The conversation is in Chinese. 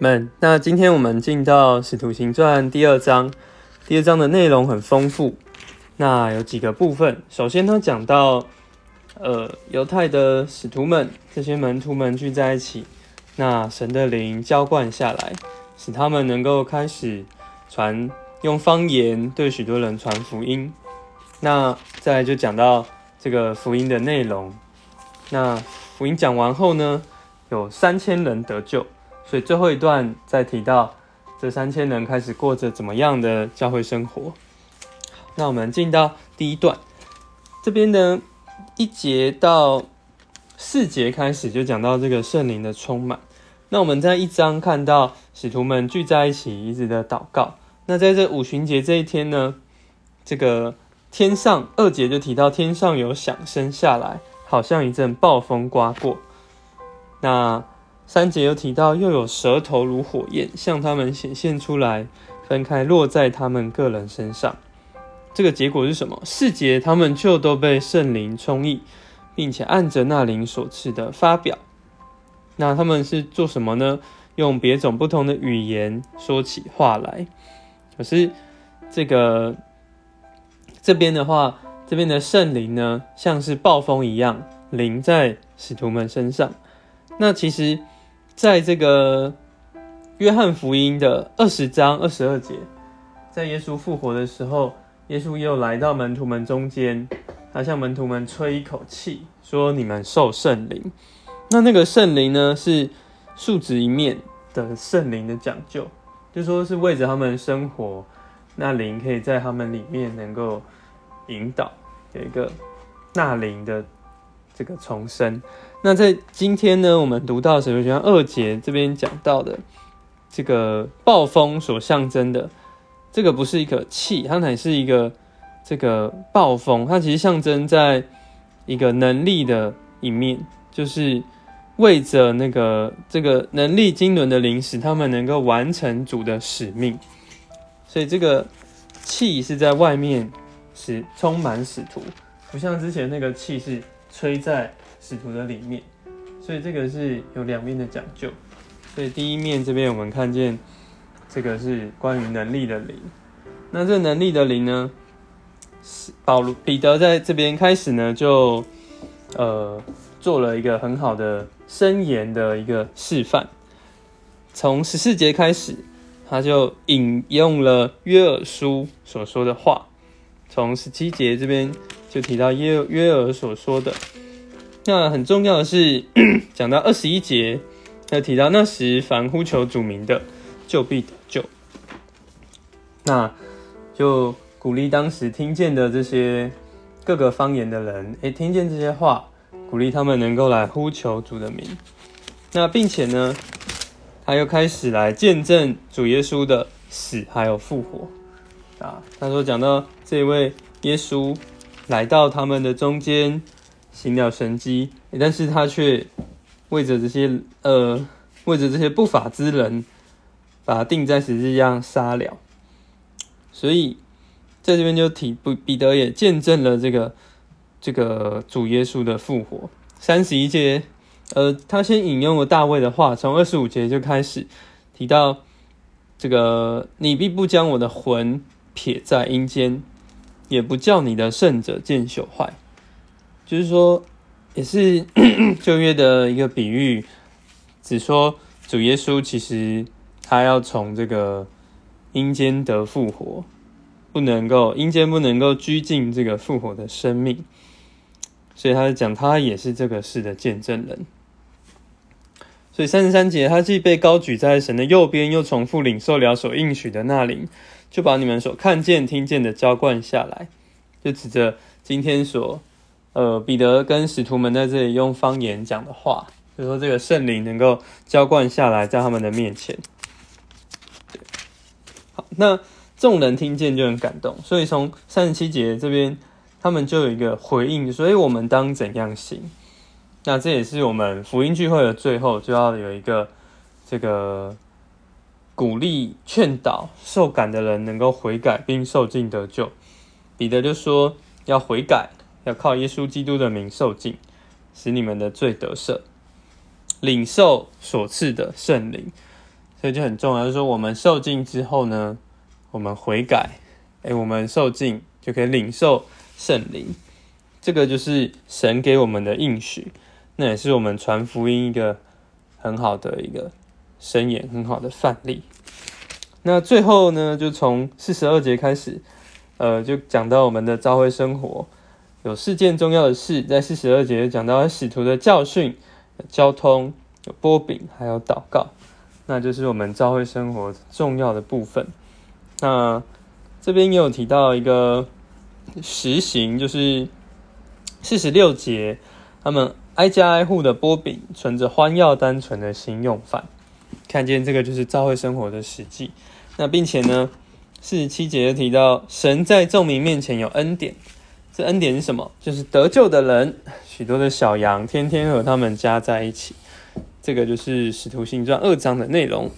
们，那今天我们进到《使徒行传》第二章，第二章的内容很丰富。那有几个部分，首先呢讲到，呃，犹太的使徒们，这些门徒们聚在一起，那神的灵浇灌下来，使他们能够开始传用方言对许多人传福音。那再来就讲到这个福音的内容。那福音讲完后呢，有三千人得救，所以最后一段再提到这三千人开始过着怎么样的教会生活。那我们进到第一段，这边呢一节到四节开始就讲到这个圣灵的充满。那我们在一章看到使徒们聚在一起一直的祷告。那在这五旬节这一天呢，这个天上二节就提到天上有响声下来，好像一阵暴风刮过。那三节又提到又有舌头如火焰向他们显现出来，分开落在他们个人身上。这个结果是什么？四节他们就都被圣灵充溢，并且按着那灵所赐的发表。那他们是做什么呢？用别种不同的语言说起话来。可是这个这边的话，这边的圣灵呢，像是暴风一样临在使徒们身上。那其实，在这个约翰福音的二十章二十二节，在耶稣复活的时候。耶稣又来到门徒们中间，他向门徒们吹一口气，说：“你们受圣灵。”那那个圣灵呢，是树脂一面的圣灵的讲究，就说是为着他们生活，那灵可以在他们里面能够引导，有一个纳灵的这个重生。那在今天呢，我们读到什么？就像二节这边讲到的这个暴风所象征的。这个不是一个气，它乃是一个这个暴风，它其实象征在一个能力的一面，就是为着那个这个能力经纶的灵使他们能够完成主的使命，所以这个气是在外面使充满使徒，不像之前那个气是吹在使徒的里面，所以这个是有两面的讲究，所以第一面这边我们看见。这个是关于能力的灵，那这能力的灵呢？是保罗彼得在这边开始呢，就呃做了一个很好的申言的一个示范。从十四节开始，他就引用了约尔书所说的话。从十七节这边就提到约约尔所说的。那很重要的是，讲到二十一节，要提到那时凡呼求主名的。就必得救。那就鼓励当时听见的这些各个方言的人，诶，听见这些话，鼓励他们能够来呼求主的名。那并且呢，他又开始来见证主耶稣的死还有复活。啊，他说讲到这位耶稣来到他们的中间，行了神迹，但是他却为着这些呃，为着这些不法之人。把他钉在十字架上杀了，所以在这边就提不彼得也见证了这个这个主耶稣的复活。三十一节，呃，他先引用了大卫的话，从二十五节就开始提到这个：你必不将我的魂撇在阴间，也不叫你的圣者见朽坏。就是说，也是 旧约的一个比喻，只说主耶稣其实。他要从这个阴间得复活，不能够阴间不能够拘禁这个复活的生命，所以他讲他也是这个事的见证人。所以三十三节，他既被高举在神的右边，又重复领受了所应许的那灵，就把你们所看见、听见的浇灌下来，就指着今天所呃彼得跟使徒们在这里用方言讲的话，就说这个圣灵能够浇灌下来在他们的面前。好那众人听见就很感动，所以从三十七节这边，他们就有一个回应，所以我们当怎样行？那这也是我们福音聚会的最后，就要有一个这个鼓励、劝导受感的人能够悔改并受尽得救。彼得就说要悔改，要靠耶稣基督的名受尽，使你们的罪得赦，领受所赐的圣灵。所以就很重要，就是说我们受尽之后呢，我们悔改，哎，我们受尽就可以领受圣灵，这个就是神给我们的应许，那也是我们传福音一个很好的一个伸言，很好的范例。那最后呢，就从四十二节开始，呃，就讲到我们的教会生活有四件重要的事，在四十二节讲到使徒的教训、交通、有波饼，还有祷告。那就是我们教会生活重要的部分。那这边也有提到一个实行，就是四十六节，他们挨家挨户的波饼，存着欢耀单纯的心用饭。看见这个就是教会生活的实际。那并且呢，四十七节提到神在众民面前有恩典，这恩典是什么？就是得救的人，许多的小羊，天天和他们加在一起。这个就是《使徒行传》二章的内容。